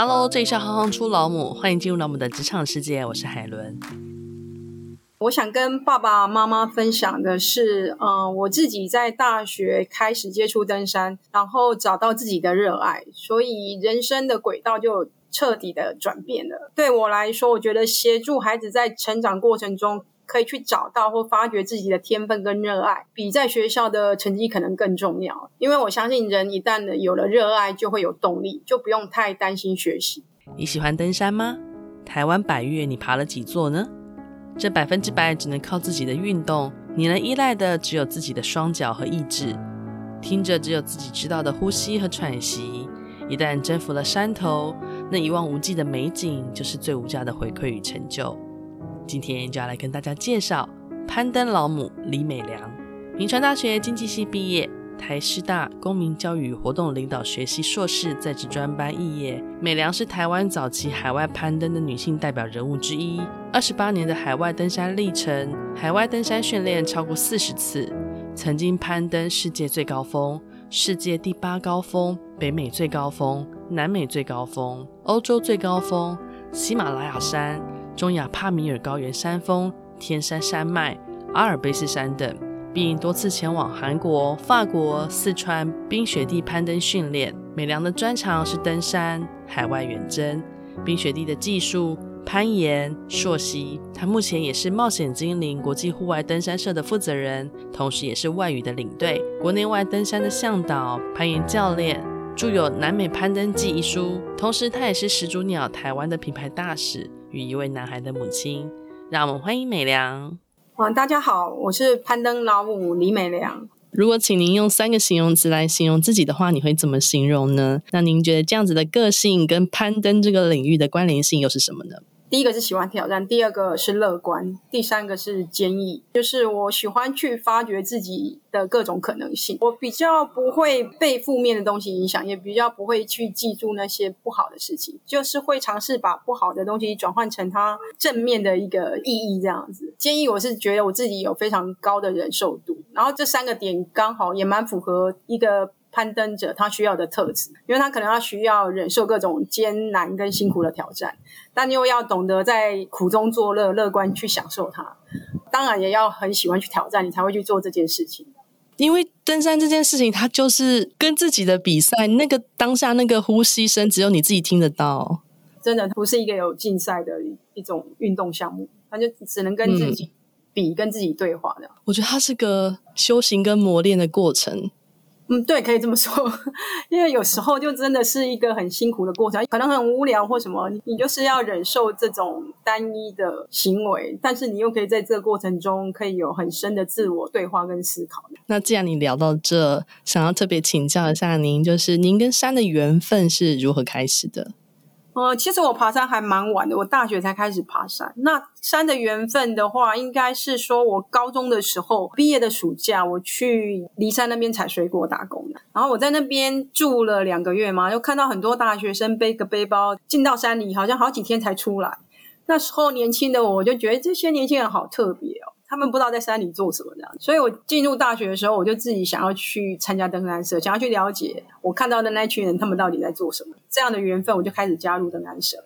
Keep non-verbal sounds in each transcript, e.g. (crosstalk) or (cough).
Hello，这里是行行出老母，欢迎进入老母的职场世界，我是海伦。我想跟爸爸妈妈分享的是，嗯、我自己在大学开始接触登山，然后找到自己的热爱，所以人生的轨道就彻底的转变了。对我来说，我觉得协助孩子在成长过程中，可以去找到或发掘自己的天分跟热爱，比在学校的成绩可能更重要。因为我相信，人一旦有了热爱，就会有动力，就不用太担心学习。你喜欢登山吗？台湾百岳你爬了几座呢？这百分之百只能靠自己的运动，你能依赖的只有自己的双脚和意志。听着只有自己知道的呼吸和喘息，一旦征服了山头，那一望无际的美景就是最无价的回馈与成就。今天就要来跟大家介绍攀登老母李美良，明传大学经济系毕业。台师大公民教育活动领导学系硕士在职专班肄业，美良是台湾早期海外攀登的女性代表人物之一。二十八年的海外登山历程，海外登山训练超过四十次，曾经攀登世界最高峰、世界第八高峰、北美最高峰、南美最高峰、欧洲最高峰、喜马拉雅山、中亚帕米尔高原山峰、天山山脉、阿尔卑斯山等。并多次前往韩国、法国、四川冰雪地攀登训练。美良的专长是登山、海外远征、冰雪地的技术、攀岩、溯溪。他目前也是冒险精灵国际户外登山社的负责人，同时也是外语的领队、国内外登山的向导、攀岩教练，著有《南美攀登记》一书。同时，他也是始祖鸟台湾的品牌大使与一位男孩的母亲。让我们欢迎美良。嗯，大家好，我是攀登老母李美良。如果请您用三个形容词来形容自己的话，你会怎么形容呢？那您觉得这样子的个性跟攀登这个领域的关联性又是什么呢？第一个是喜欢挑战，第二个是乐观，第三个是坚毅。就是我喜欢去发掘自己的各种可能性。我比较不会被负面的东西影响，也比较不会去记住那些不好的事情，就是会尝试把不好的东西转换成它正面的一个意义。这样子，坚毅我是觉得我自己有非常高的忍受度，然后这三个点刚好也蛮符合一个。攀登者他需要的特质，因为他可能要需要忍受各种艰难跟辛苦的挑战，但又要懂得在苦中作乐，乐观去享受它。当然也要很喜欢去挑战，你才会去做这件事情。因为登山这件事情，它就是跟自己的比赛，那个当下那个呼吸声，只有你自己听得到。真的不是一个有竞赛的一种运动项目，它就只能跟自己比，嗯、跟自己对话的。我觉得它是个修行跟磨练的过程。嗯，对，可以这么说，(laughs) 因为有时候就真的是一个很辛苦的过程，可能很无聊或什么，你就是要忍受这种单一的行为，但是你又可以在这个过程中可以有很深的自我对话跟思考。那既然你聊到这，想要特别请教一下您，就是您跟山的缘分是如何开始的？呃，其实我爬山还蛮晚的，我大学才开始爬山。那山的缘分的话，应该是说我高中的时候毕业的暑假，我去梨山那边采水果打工的。然后我在那边住了两个月嘛，又看到很多大学生背个背包进到山里，好像好几天才出来。那时候年轻的我就觉得这些年轻人好特别哦。他们不知道在山里做什么这样，所以我进入大学的时候，我就自己想要去参加登山社，想要去了解我看到的那群人，他们到底在做什么。这样的缘分，我就开始加入登山社。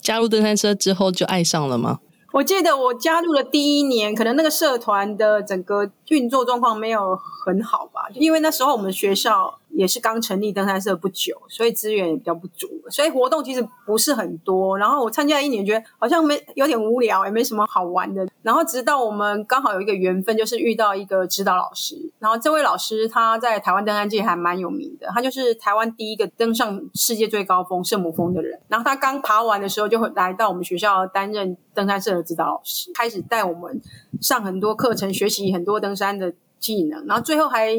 加入登山社之后，就爱上了吗？我记得我加入了第一年，可能那个社团的整个运作状况没有很好吧，因为那时候我们学校。也是刚成立登山社不久，所以资源也比较不足，所以活动其实不是很多。然后我参加一年，觉得好像没有点无聊，也没什么好玩的。然后直到我们刚好有一个缘分，就是遇到一个指导老师。然后这位老师他在台湾登山界还蛮有名的，他就是台湾第一个登上世界最高峰圣母峰的人。然后他刚爬完的时候，就会来到我们学校担任登山社的指导老师，开始带我们上很多课程，学习很多登山的技能。然后最后还。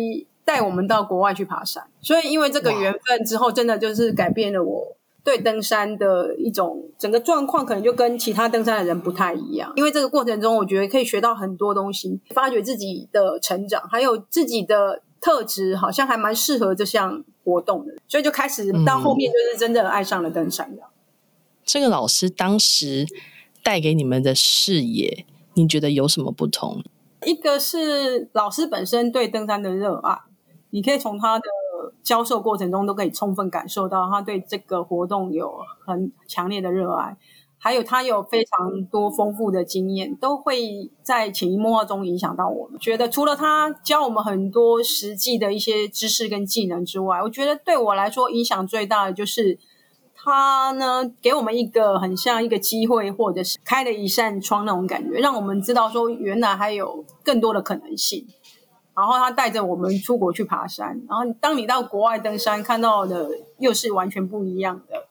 带我们到国外去爬山，所以因为这个缘分之后，真的就是改变了我对登山的一种整个状况，可能就跟其他登山的人不太一样。因为这个过程中，我觉得可以学到很多东西，发掘自己的成长，还有自己的特质，好像还蛮适合这项活动的，所以就开始到后面就是真的爱上了登山的。这个老师当时带给你们的视野，你觉得有什么不同？一个是老师本身对登山的热爱。你可以从他的教授过程中都可以充分感受到他对这个活动有很强烈的热爱。还有他有非常多丰富的经验，都会在潜移默化中影响到我们。觉得除了他教我们很多实际的一些知识跟技能之外，我觉得对我来说影响最大的就是他呢，给我们一个很像一个机会，或者是开了一扇窗那种感觉，让我们知道说原来还有更多的可能性。然后他带着我们出国去爬山，然后当你到国外登山，看到的又是完全不一样的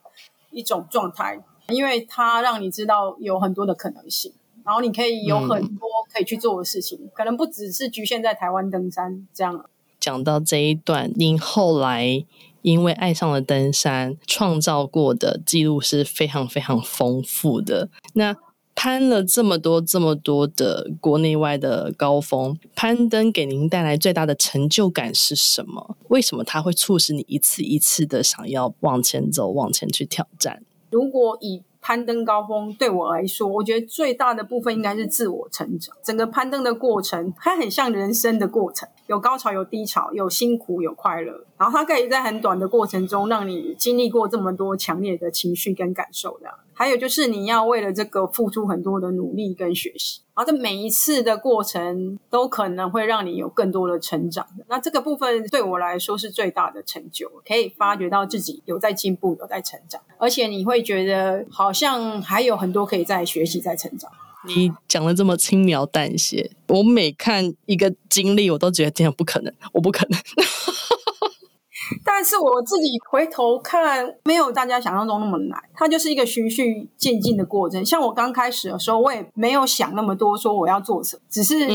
一种状态。因为它让你知道有很多的可能性，然后你可以有很多可以去做的事情，可能不只是局限在台湾登山这样。讲到这一段，您后来因为爱上了登山，创造过的记录是非常非常丰富的。那攀了这么多这么多的国内外的高峰，攀登给您带来最大的成就感是什么？为什么它会促使你一次一次的想要往前走，往前去挑战？如果以攀登高峰对我来说，我觉得最大的部分应该是自我成长。整个攀登的过程，它很像人生的过程，有高潮，有低潮，有辛苦，有快乐。然后它可以在很短的过程中，让你经历过这么多强烈的情绪跟感受的。还有就是你要为了这个付出很多的努力跟学习，然后这每一次的过程都可能会让你有更多的成长。那这个部分对我来说是最大的成就，可以发觉到自己有在进步，有在成长，而且你会觉得好像还有很多可以再学习、再成长。你讲的这么轻描淡写，我每看一个经历，我都觉得这样不可能，我不可能。(laughs) 但是我自己回头看，没有大家想象中那么难。它就是一个循序渐进的过程。像我刚开始的时候，我也没有想那么多，说我要做什么，只是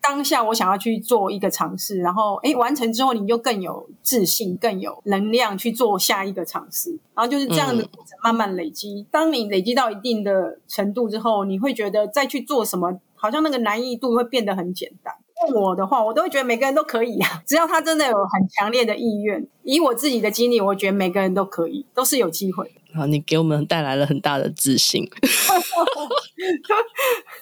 当下我想要去做一个尝试，然后诶，完成之后，你就更有自信，更有能量去做下一个尝试。然后就是这样的过程慢慢累积。当你累积到一定的程度之后，你会觉得再去做什么，好像那个难易度会变得很简单。问我的话，我都会觉得每个人都可以啊，(laughs) 只要他真的有很强烈的意愿。以我自己的经历，我觉得每个人都可以，都是有机会。好，你给我们带来了很大的自信。(laughs)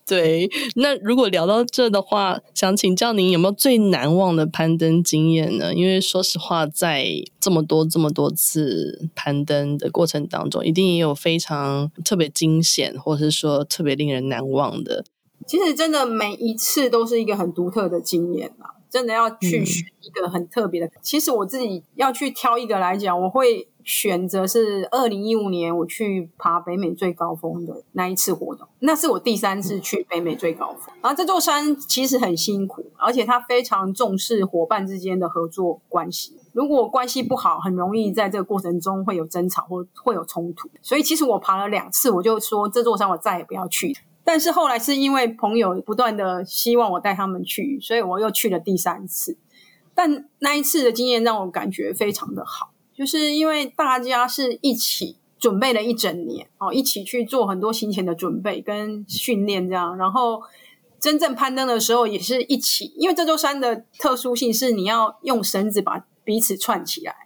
对，那如果聊到这的话，想请教您有没有最难忘的攀登经验呢？因为说实话，在这么多这么多次攀登的过程当中，一定也有非常特别惊险，或者是说特别令人难忘的。其实真的每一次都是一个很独特的经验啊！真的要去选一个很特别的。嗯、其实我自己要去挑一个来讲，我会选择是二零一五年我去爬北美最高峰的那一次活动。那是我第三次去北美最高峰。然后这座山其实很辛苦，而且它非常重视伙伴之间的合作关系。如果关系不好，很容易在这个过程中会有争吵或会有冲突。所以其实我爬了两次，我就说这座山我再也不要去。但是后来是因为朋友不断的希望我带他们去，所以我又去了第三次。但那一次的经验让我感觉非常的好，就是因为大家是一起准备了一整年，哦，一起去做很多行前的准备跟训练这样，然后真正攀登的时候也是一起，因为这座山的特殊性是你要用绳子把彼此串起来。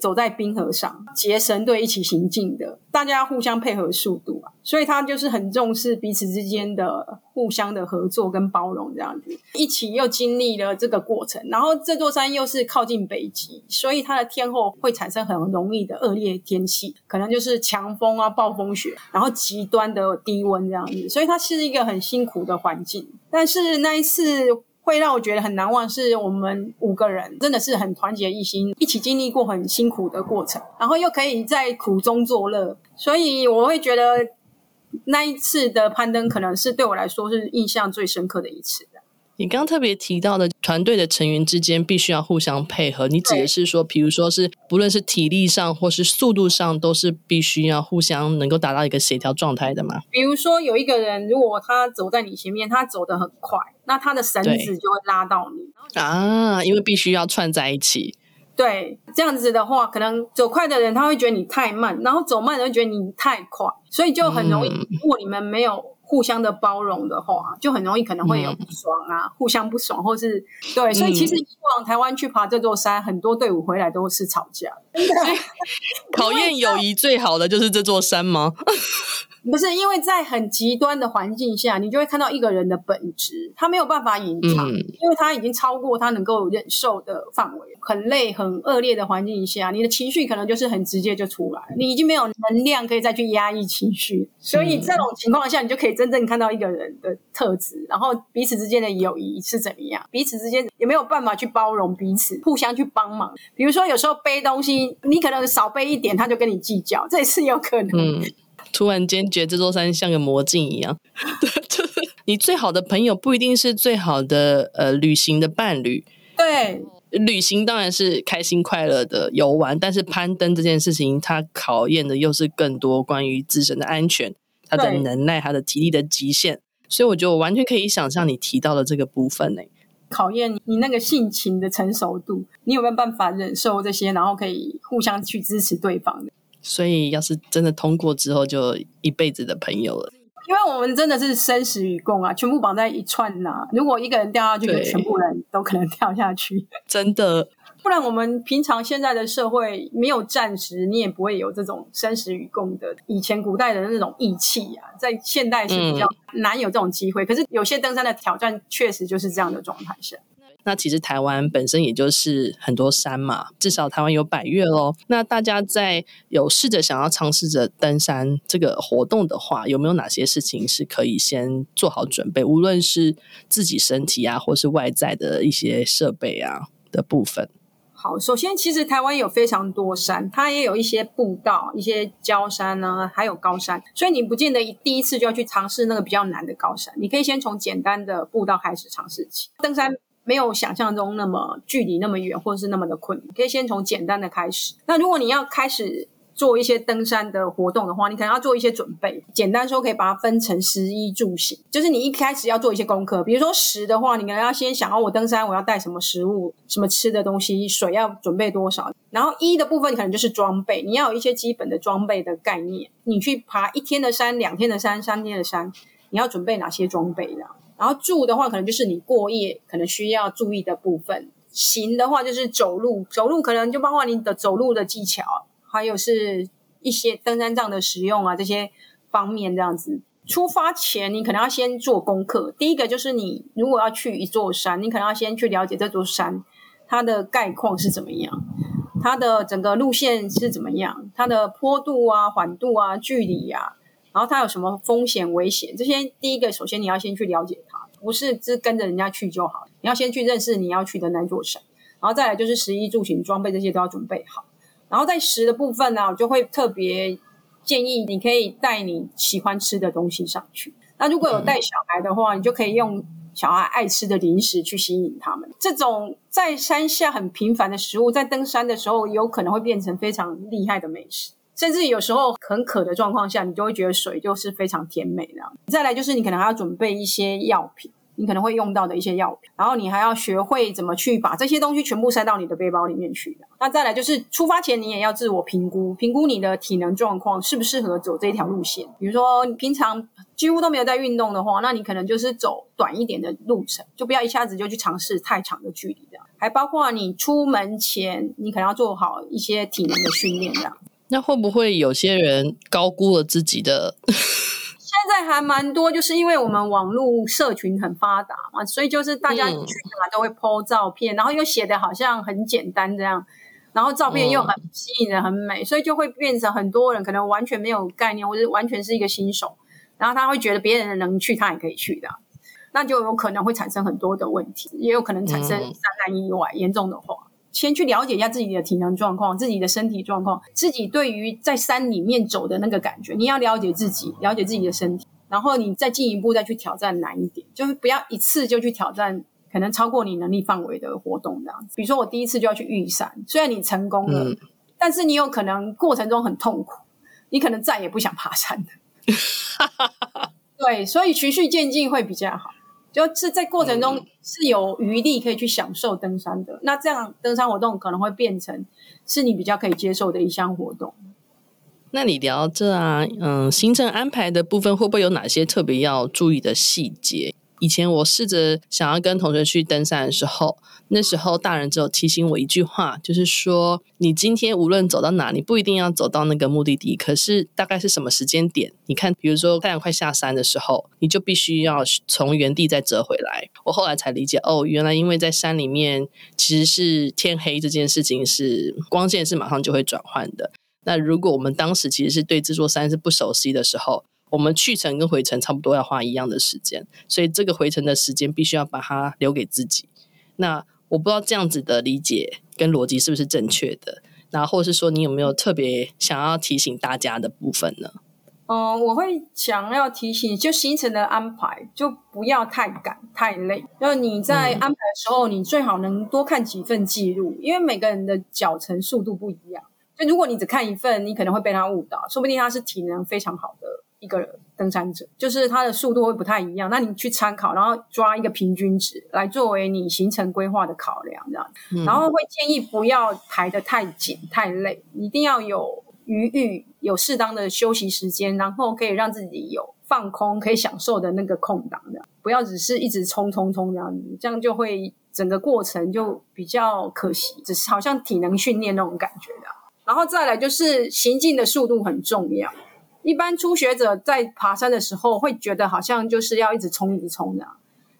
走在冰河上，结绳队一起行进的，大家互相配合速度啊，所以他就是很重视彼此之间的互相的合作跟包容，这样子一起又经历了这个过程。然后这座山又是靠近北极，所以它的天候会产生很容易的恶劣天气，可能就是强风啊、暴风雪，然后极端的低温这样子，所以它是一个很辛苦的环境。但是那一次。会让我觉得很难忘，是我们五个人真的是很团结一心，一起经历过很辛苦的过程，然后又可以在苦中作乐，所以我会觉得那一次的攀登可能是对我来说是印象最深刻的一次。你刚刚特别提到的团队的成员之间必须要互相配合，你指的是说，比如说是不论是体力上或是速度上，都是必须要互相能够达到一个协调状态的吗？比如说有一个人，如果他走在你前面，他走得很快，那他的绳子就会拉到你啊，因为必须要串在一起。对，这样子的话，可能走快的人他会觉得你太慢，然后走慢的人会觉得你太快，所以就很容易。嗯、如果你们没有互相的包容的话，就很容易可能会有不爽啊，嗯、互相不爽，或是对，所以其实以往台湾去爬这座山，嗯、很多队伍回来都是吵架。(laughs) 考验友谊最好的就是这座山吗？(laughs) 不是，因为在很极端的环境下，你就会看到一个人的本质，他没有办法隐藏，嗯、因为他已经超过他能够忍受的范围。很累、很恶劣的环境下，你的情绪可能就是很直接就出来，你已经没有能量可以再去压抑情绪，所以这种情况下，你就可以真正看到一个人的特质，然后彼此之间的友谊是怎么样，彼此之间有没有办法去包容彼此，互相去帮忙。比如说，有时候背东西，你可能少背一点，他就跟你计较，这也是有可能。嗯突然间觉得这座山像个魔镜一样，就是你最好的朋友不一定是最好的呃旅行的伴侣。对，旅行当然是开心快乐的游玩，但是攀登这件事情，它考验的又是更多关于自身的安全、他的能耐、他的体力的极限。所以我觉得我完全可以想象你提到的这个部分呢，考验你你那个性情的成熟度，你有没有办法忍受这些，然后可以互相去支持对方的。所以，要是真的通过之后，就一辈子的朋友了。因为我们真的是生死与共啊，全部绑在一串呐、啊。如果一个人掉下去，就全部人都可能掉下去。真的，不然我们平常现在的社会没有战时，你也不会有这种生死与共的以前古代的那种义气啊。在现代是比较难有这种机会。嗯、可是有些登山的挑战，确实就是这样的状态下。那其实台湾本身也就是很多山嘛，至少台湾有百越咯。那大家在有试着想要尝试着登山这个活动的话，有没有哪些事情是可以先做好准备？无论是自己身体啊，或是外在的一些设备啊的部分。好，首先其实台湾有非常多山，它也有一些步道、一些郊山呢、啊，还有高山，所以你不见得第一次就要去尝试那个比较难的高山，你可以先从简单的步道开始尝试起登山。没有想象中那么距离那么远，或者是那么的困难，可以先从简单的开始。那如果你要开始做一些登山的活动的话，你可能要做一些准备。简单说，可以把它分成食衣住行，就是你一开始要做一些功课。比如说食的话，你可能要先想，哦，我登山我要带什么食物，什么吃的东西，水要准备多少。然后衣的部分可能就是装备，你要有一些基本的装备的概念。你去爬一天的山、两天的山、三天的山，你要准备哪些装备呢？然后住的话，可能就是你过夜可能需要注意的部分；行的话，就是走路，走路可能就包括你的走路的技巧，还有是一些登山杖的使用啊，这些方面这样子。出发前，你可能要先做功课。第一个就是你如果要去一座山，你可能要先去了解这座山它的概况是怎么样，它的整个路线是怎么样，它的坡度啊、缓度啊、距离啊。然后它有什么风险危险？这些第一个，首先你要先去了解它，不是只跟着人家去就好。你要先去认识你要去的那座山，然后再来就是食衣住行装备这些都要准备好。然后在食的部分呢，我就会特别建议你可以带你喜欢吃的东西上去。那如果有带小孩的话，你就可以用小孩爱吃的零食去吸引他们。这种在山下很平凡的食物，在登山的时候有可能会变成非常厉害的美食。甚至有时候很渴的状况下，你就会觉得水就是非常甜美的。再来就是你可能还要准备一些药品，你可能会用到的一些药品，然后你还要学会怎么去把这些东西全部塞到你的背包里面去的。那再来就是出发前你也要自我评估，评估你的体能状况适不适合走这条路线。比如说你平常几乎都没有在运动的话，那你可能就是走短一点的路程，就不要一下子就去尝试太长的距离的。还包括你出门前，你可能要做好一些体能的训练这样。那会不会有些人高估了自己的？(laughs) 现在还蛮多，就是因为我们网络社群很发达嘛，所以就是大家去哪都会 po 照片，嗯、然后又写的好像很简单这样，然后照片又很吸引人、很美，嗯、所以就会变成很多人可能完全没有概念，或者完全是一个新手，然后他会觉得别人能去，他也可以去的，那就有可能会产生很多的问题，也有可能产生山难意外，嗯、严重的话。先去了解一下自己的体能状况、自己的身体状况、自己对于在山里面走的那个感觉，你要了解自己，了解自己的身体，然后你再进一步再去挑战难一点，就是不要一次就去挑战可能超过你能力范围的活动这样子。比如说我第一次就要去玉山，虽然你成功了，嗯、但是你有可能过程中很痛苦，你可能再也不想爬山了。(laughs) 对，所以循序渐进会比较好。就是在过程中是有余力可以去享受登山的，嗯、那这样登山活动可能会变成是你比较可以接受的一项活动。那你聊这啊，嗯，行程安排的部分会不会有哪些特别要注意的细节？以前我试着想要跟同学去登山的时候，那时候大人只有提醒我一句话，就是说你今天无论走到哪，你不一定要走到那个目的地，可是大概是什么时间点？你看，比如说太阳快下山的时候，你就必须要从原地再折回来。我后来才理解，哦，原来因为在山里面其实是天黑这件事情是光线是马上就会转换的。那如果我们当时其实是对这座山是不熟悉的时候，我们去程跟回程差不多要花一样的时间，所以这个回程的时间必须要把它留给自己。那我不知道这样子的理解跟逻辑是不是正确的，然后或是说你有没有特别想要提醒大家的部分呢？嗯、呃，我会想要提醒，就行程的安排就不要太赶太累。那你在安排的时候，嗯、你最好能多看几份记录，因为每个人的脚程速度不一样。就如果你只看一份，你可能会被他误导，说不定他是体能非常好的一个登山者，就是他的速度会不太一样。那你去参考，然后抓一个平均值来作为你行程规划的考量，这样。嗯、然后会建议不要排得太紧太累，一定要有余裕，有适当的休息时间，然后可以让自己有放空、可以享受的那个空档，这样。不要只是一直冲冲冲这样子，这样就会整个过程就比较可惜，只是好像体能训练那种感觉的。然后再来就是行进的速度很重要。一般初学者在爬山的时候会觉得好像就是要一直冲一直冲的。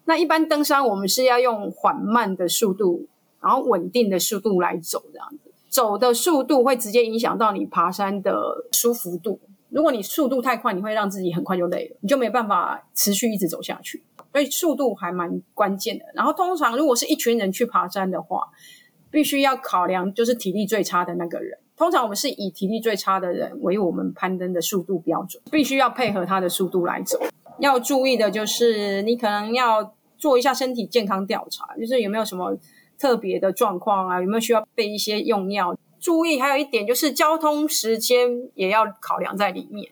那一般登山我们是要用缓慢的速度，然后稳定的速度来走这样子。走的速度会直接影响到你爬山的舒服度。如果你速度太快，你会让自己很快就累了，你就没办法持续一直走下去。所以速度还蛮关键的。然后通常如果是一群人去爬山的话，必须要考量就是体力最差的那个人。通常我们是以体力最差的人为我们攀登的速度标准，必须要配合他的速度来走。要注意的就是，你可能要做一下身体健康调查，就是有没有什么特别的状况啊，有没有需要备一些用药。注意还有一点就是，交通时间也要考量在里面。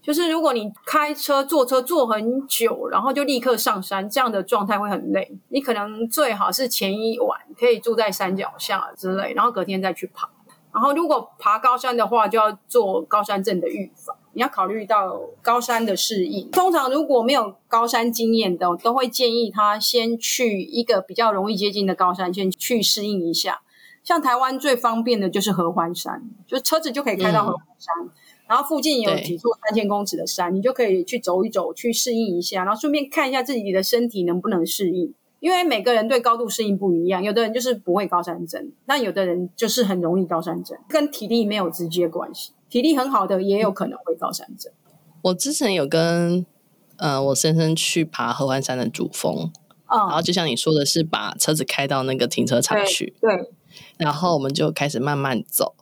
就是如果你开车、坐车坐很久，然后就立刻上山，这样的状态会很累。你可能最好是前一晚可以住在山脚下之类，然后隔天再去爬。然后，如果爬高山的话，就要做高山症的预防。你要考虑到高山的适应。通常如果没有高山经验的，都会建议他先去一个比较容易接近的高山，先去适应一下。像台湾最方便的就是合欢山，就车子就可以开到合欢山，嗯、然后附近有几座三千公尺的山，你就可以去走一走，去适应一下，然后顺便看一下自己的身体能不能适应。因为每个人对高度适应不一样，有的人就是不会高山症，但有的人就是很容易高山症，跟体力没有直接关系。体力很好的也有可能会高山症。我之前有跟呃我先生去爬合欢山的主峰，嗯，然后就像你说的是把车子开到那个停车场去，对，对，然后我们就开始慢慢走，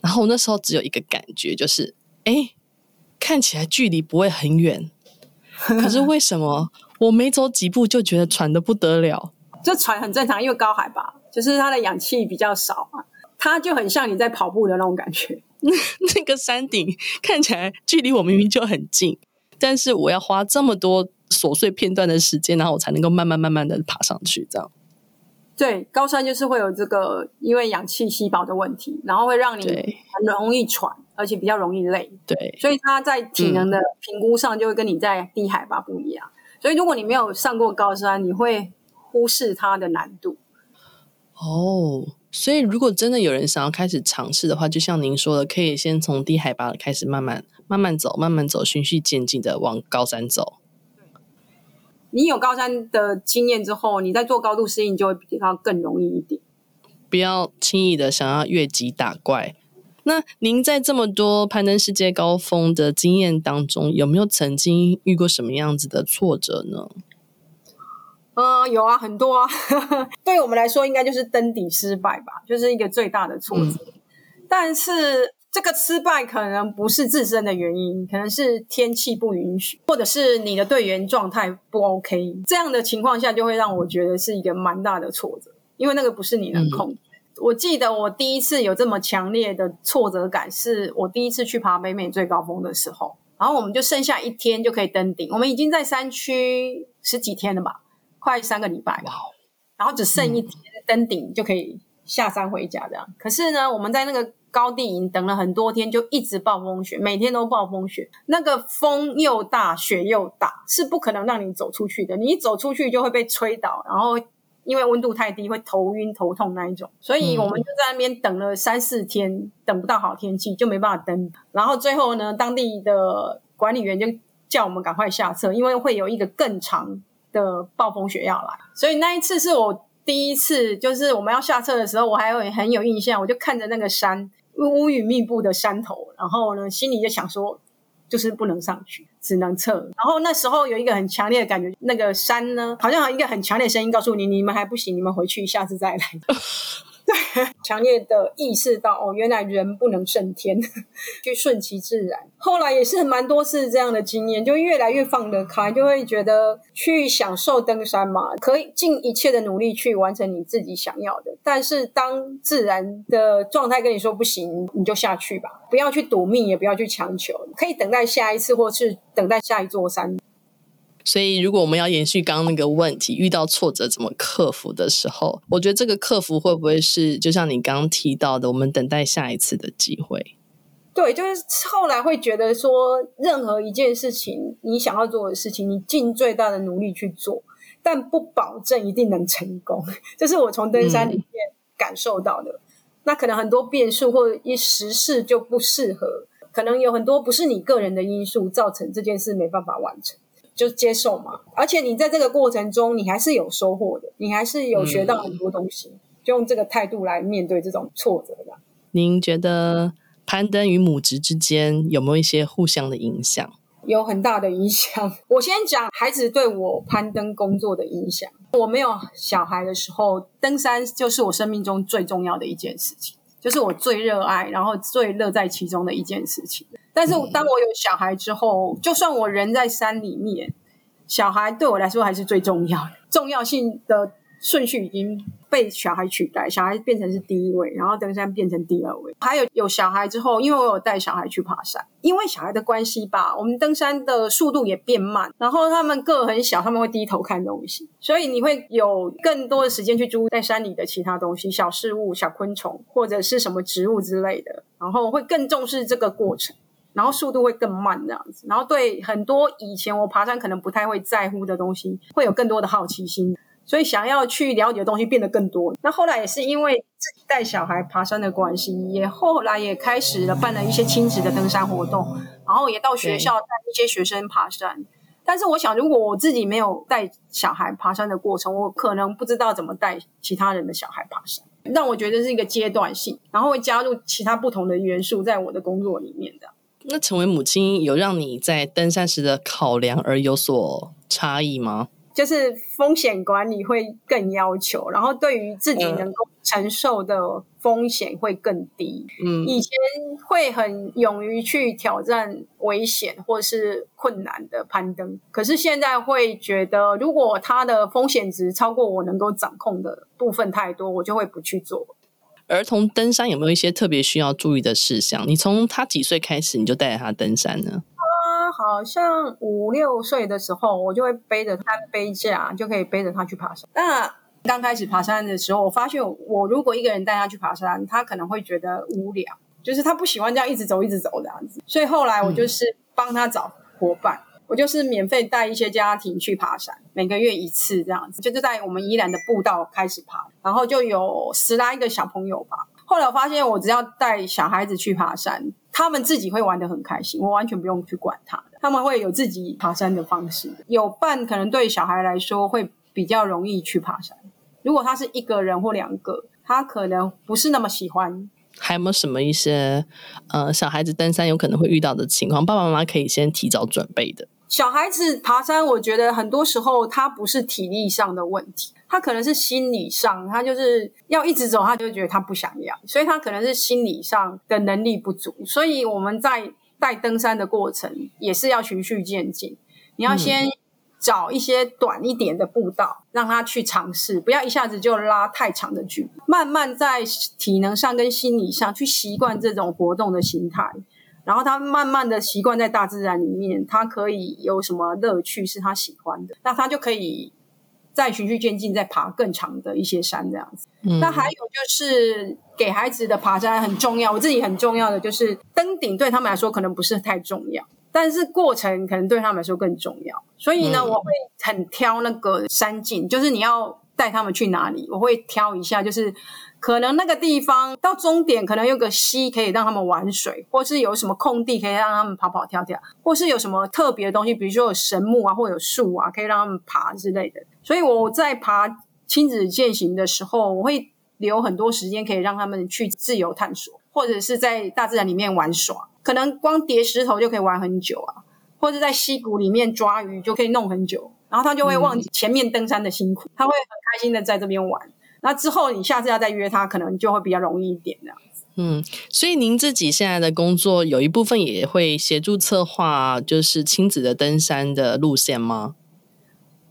然后我那时候只有一个感觉就是，哎，看起来距离不会很远，(laughs) 可是为什么？我没走几步就觉得喘的不得了，这喘很正常，因为高海拔，就是它的氧气比较少嘛，它就很像你在跑步的那种感觉。(laughs) 那个山顶看起来距离我明明就很近，但是我要花这么多琐碎片段的时间，然后我才能够慢慢慢慢的爬上去，这样。对，高山就是会有这个因为氧气稀薄的问题，然后会让你很容易喘，而且比较容易累。对，所以它在体能的评估上就会跟你在低海拔不一样。所以，如果你没有上过高山，你会忽视它的难度。哦，所以如果真的有人想要开始尝试的话，就像您说的，可以先从低海拔的开始，慢慢、慢慢走，慢慢走，循序渐进的往高山走。你有高山的经验之后，你在做高度适应就会比较更容易一点。不要轻易的想要越级打怪。那您在这么多攀登世界高峰的经验当中，有没有曾经遇过什么样子的挫折呢？呃，有啊，很多啊。(laughs) 对我们来说，应该就是登顶失败吧，就是一个最大的挫折。嗯、但是这个失败可能不是自身的原因，可能是天气不允许，或者是你的队员状态不 OK。这样的情况下，就会让我觉得是一个蛮大的挫折，因为那个不是你能控制。嗯我记得我第一次有这么强烈的挫折感，是我第一次去爬北美最高峰的时候。然后我们就剩下一天就可以登顶，我们已经在山区十几天了吧，快三个礼拜了。然后只剩一天登顶就可以下山回家这样。可是呢，我们在那个高地营等了很多天，就一直暴风雪，每天都暴风雪，那个风又大，雪又大，是不可能让你走出去的。你一走出去就会被吹倒，然后因为温度太低，会头晕头痛那一种。所以我们就在那边等了三四天，等不到好天气，就没办法登。然后最后呢，当地的管理员就叫我们赶快下车，因为会有一个更长的暴风雪要来。所以那一次是我第一次，就是我们要下车的时候，我还有很有印象，我就看着那个山。乌云密布的山头，然后呢，心里就想说，就是不能上去，只能撤。然后那时候有一个很强烈的感觉，那个山呢，好像有一个很强烈的声音告诉你，你们还不行，你们回去，下次再来。(laughs) (laughs) 强烈的意识到哦，原来人不能胜天，(laughs) 去顺其自然。后来也是蛮多次这样的经验，就越来越放得开，就会觉得去享受登山嘛，可以尽一切的努力去完成你自己想要的。但是当自然的状态跟你说不行，你就下去吧，不要去赌命，也不要去强求，可以等待下一次，或是等待下一座山。所以，如果我们要延续刚刚那个问题，遇到挫折怎么克服的时候，我觉得这个克服会不会是，就像你刚刚提到的，我们等待下一次的机会？对，就是后来会觉得说，任何一件事情，你想要做的事情，你尽最大的努力去做，但不保证一定能成功。(laughs) 这是我从登山里面感受到的。嗯、那可能很多变数或者一时事就不适合，可能有很多不是你个人的因素造成这件事没办法完成。就接受嘛，而且你在这个过程中，你还是有收获的，你还是有学到很多东西，嗯、就用这个态度来面对这种挫折的。您觉得攀登与母职之间有没有一些互相的影响？有很大的影响。(laughs) 我先讲孩子对我攀登工作的影响。我没有小孩的时候，登山就是我生命中最重要的一件事情。就是我最热爱，然后最乐在其中的一件事情。但是当我有小孩之后，就算我人在山里面，小孩对我来说还是最重要的，重要性的。顺序已经被小孩取代，小孩变成是第一位，然后登山变成第二位。还有有小孩之后，因为我有带小孩去爬山，因为小孩的关系吧，我们登山的速度也变慢。然后他们个很小，他们会低头看东西，所以你会有更多的时间去注意在山里的其他东西，小事物、小昆虫或者是什么植物之类的。然后会更重视这个过程，然后速度会更慢这样子。然后对很多以前我爬山可能不太会在乎的东西，会有更多的好奇心。所以想要去了解的东西变得更多。那后来也是因为自己带小孩爬山的关系，也后来也开始了办了一些亲子的登山活动，然后也到学校带一些学生爬山。但是我想，如果我自己没有带小孩爬山的过程，我可能不知道怎么带其他人的小孩爬山。让我觉得是一个阶段性，然后会加入其他不同的元素在我的工作里面的。那成为母亲有让你在登山时的考量而有所差异吗？就是风险管理会更要求，然后对于自己能够承受的风险会更低。嗯，以前会很勇于去挑战危险或是困难的攀登，可是现在会觉得，如果它的风险值超过我能够掌控的部分太多，我就会不去做。儿童登山有没有一些特别需要注意的事项？你从他几岁开始你就带着他登山呢？好像五六岁的时候，我就会背着他背架，就可以背着他去爬山。那刚开始爬山的时候，我发现我如果一个人带他去爬山，他可能会觉得无聊，就是他不喜欢这样一直走、一直走这样子。所以后来我就是帮他找伙伴，我就是免费带一些家庭去爬山，每个月一次这样子，就是在我们宜兰的步道开始爬，然后就有十来个小朋友吧。后来我发现，我只要带小孩子去爬山，他们自己会玩得很开心，我完全不用去管他。他们会有自己爬山的方式，有伴可能对小孩来说会比较容易去爬山。如果他是一个人或两个，他可能不是那么喜欢。还有没有什么一些呃小孩子登山有可能会遇到的情况？爸爸妈妈可以先提早准备的。小孩子爬山，我觉得很多时候他不是体力上的问题。他可能是心理上，他就是要一直走，他就觉得他不想要，所以他可能是心理上的能力不足。所以我们在带登山的过程也是要循序渐进，你要先找一些短一点的步道，让他去尝试，不要一下子就拉太长的距离，慢慢在体能上跟心理上去习惯这种活动的形态，然后他慢慢的习惯在大自然里面，他可以有什么乐趣是他喜欢的，那他就可以。再循序渐进，再爬更长的一些山这样子。嗯、那还有就是给孩子的爬山很重要，我自己很重要的就是登顶对他们来说可能不是太重要，但是过程可能对他们来说更重要。所以呢，嗯、我会很挑那个山径，就是你要带他们去哪里，我会挑一下，就是。可能那个地方到终点，可能有个溪可以让他们玩水，或是有什么空地可以让他们跑跑跳跳，或是有什么特别的东西，比如说有神木啊，或有树啊，可以让他们爬之类的。所以我在爬亲子健行的时候，我会留很多时间可以让他们去自由探索，或者是在大自然里面玩耍。可能光叠石头就可以玩很久啊，或者在溪谷里面抓鱼就可以弄很久，然后他就会忘记前面登山的辛苦，他会很开心的在这边玩。那之后，你下次要再约他，可能就会比较容易一点这样子。嗯，所以您自己现在的工作有一部分也会协助策划，就是亲子的登山的路线吗？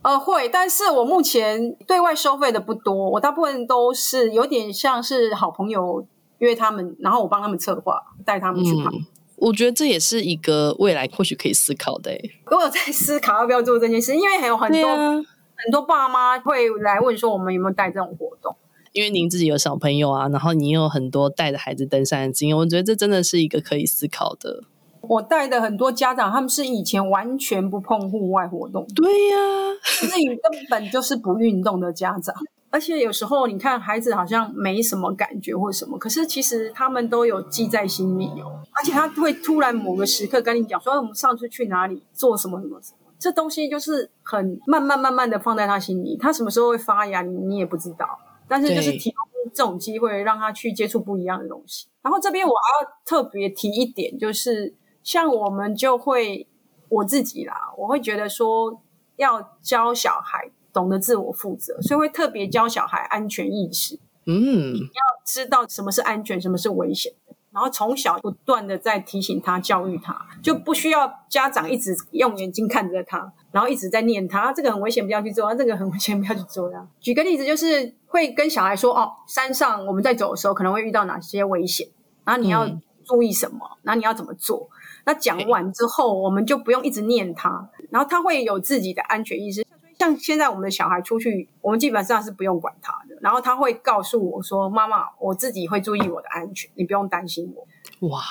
呃，会，但是我目前对外收费的不多，我大部分都是有点像是好朋友约他们，然后我帮他们策划，带他们去爬。嗯，我觉得这也是一个未来或许可以思考的。我有在思考要不要做这件事，因为还有很多。很多爸妈会来问说，我们有没有带这种活动？因为您自己有小朋友啊，然后你有很多带着孩子登山的经验，我觉得这真的是一个可以思考的。我带的很多家长，他们是以前完全不碰户外活动，对呀、啊，就是你根本就是不运动的家长。而且有时候你看孩子好像没什么感觉或什么，可是其实他们都有记在心里哦。而且他会突然某个时刻跟你讲说，我们上次去哪里做什么什么什么。这东西就是很慢慢慢慢的放在他心里，他什么时候会发芽，你你也不知道。但是就是提供这种机会，让他去接触不一样的东西。然后这边我还要特别提一点，就是像我们就会我自己啦，我会觉得说要教小孩懂得自我负责，所以会特别教小孩安全意识。嗯，你要知道什么是安全，什么是危险。然后从小不断的在提醒他、教育他，就不需要家长一直用眼睛看着他，然后一直在念他，这个很危险，不要去做；啊，这个很危险，不要去做。举个例子，就是会跟小孩说：“哦，山上我们在走的时候可能会遇到哪些危险，然后你要注意什么，嗯、然后你要怎么做。”那讲完之后，我们就不用一直念他，然后他会有自己的安全意识。像现在我们的小孩出去，我们基本上是不用管他的。然后他会告诉我说：“妈妈，我自己会注意我的安全，你不用担心我。”哇！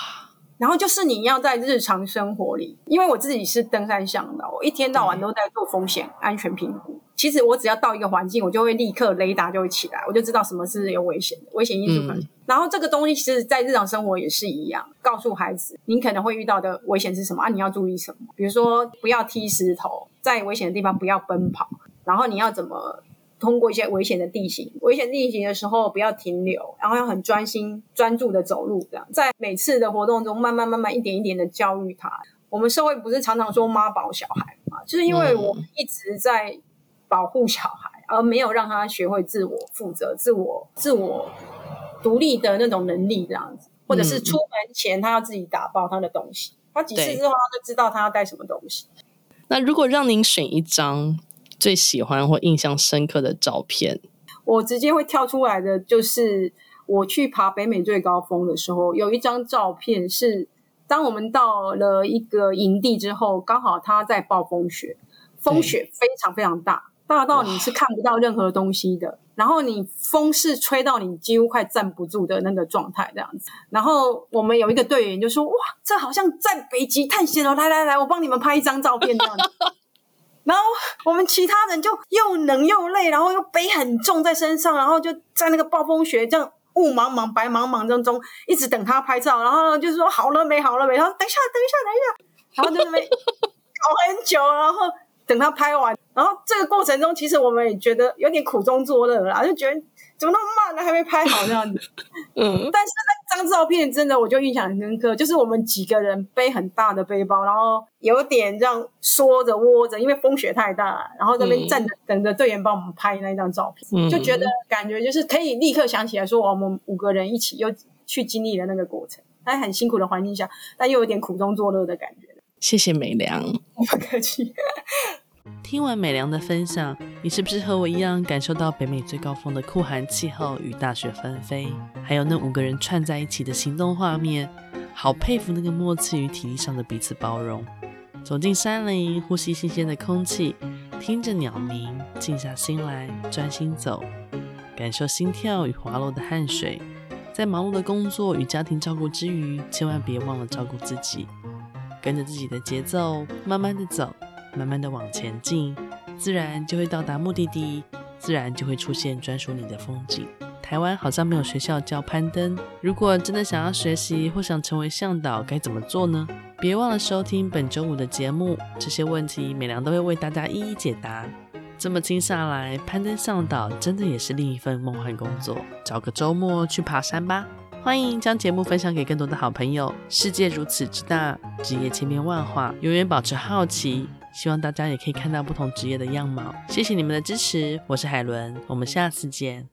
然后就是你要在日常生活里，因为我自己是登山向导，我一天到晚都在做风险安全评估。其实我只要到一个环境，我就会立刻雷达就会起来，我就知道什么是有危险的，危险因素。嗯。然后这个东西其实在日常生活也是一样，告诉孩子你可能会遇到的危险是什么啊？你要注意什么？比如说不要踢石头，在危险的地方不要奔跑，然后你要怎么通过一些危险的地形？危险地形的时候不要停留，然后要很专心专注的走路，这样在每次的活动中慢慢慢慢一点一点的教育他。我们社会不是常常说妈宝小孩嘛？就是因为我一直在。保护小孩，而没有让他学会自我负责、自我、自我独立的那种能力，这样子，或者是出门前他要自己打包他的东西，他几次之后他就知道他要带什么东西。那如果让您选一张最喜欢或印象深刻的照片，我直接会跳出来的就是我去爬北美最高峰的时候，有一张照片是当我们到了一个营地之后，刚好他在暴风雪，风雪非常非常大。大到你是看不到任何东西的，然后你风是吹到你几乎快站不住的那个状态这样子。然后我们有一个队员就说：“哇，这好像在北极探险哦！来来来，我帮你们拍一张照片这样子。”然后我们其他人就又冷又累，然后又背很重在身上，然后就在那个暴风雪这样雾茫茫、白茫茫当中一直等他拍照。然后就是说：“好了没？好了没？”然后等一下，等一下，等一下，然后就那边搞很久，然后。等他拍完，然后这个过程中，其实我们也觉得有点苦中作乐啦，就觉得怎么那么慢呢，还没拍好这样子。(laughs) 嗯，但是那张照片真的我就印象很深刻，就是我们几个人背很大的背包，然后有点这样缩着窝着，因为风雪太大，然后这边站着等着队员帮我们拍那一张照片，嗯，就觉得感觉就是可以立刻想起来说，我们五个人一起又去经历了那个过程，在很辛苦的环境下，但又有点苦中作乐的感觉。谢谢美良，(laughs) 不客气。听完美良的分享，你是不是和我一样感受到北美最高峰的酷寒气候与大雪纷飞，还有那五个人串在一起的行动画面？好佩服那个默契与体力上的彼此包容。走进山林，呼吸新鲜的空气，听着鸟鸣，静下心来，专心走，感受心跳与滑落的汗水。在忙碌的工作与家庭照顾之余，千万别忘了照顾自己。跟着自己的节奏，慢慢的走，慢慢的往前进，自然就会到达目的地，自然就会出现专属你的风景。台湾好像没有学校教攀登，如果真的想要学习或想成为向导，该怎么做呢？别忘了收听本周五的节目，这些问题美良都会为大家一一解答。这么听下来，攀登向导真的也是另一份梦幻工作。找个周末去爬山吧！欢迎将节目分享给更多的好朋友。世界如此之大，职业千变万化，永远保持好奇。希望大家也可以看到不同职业的样貌。谢谢你们的支持，我是海伦，我们下次见。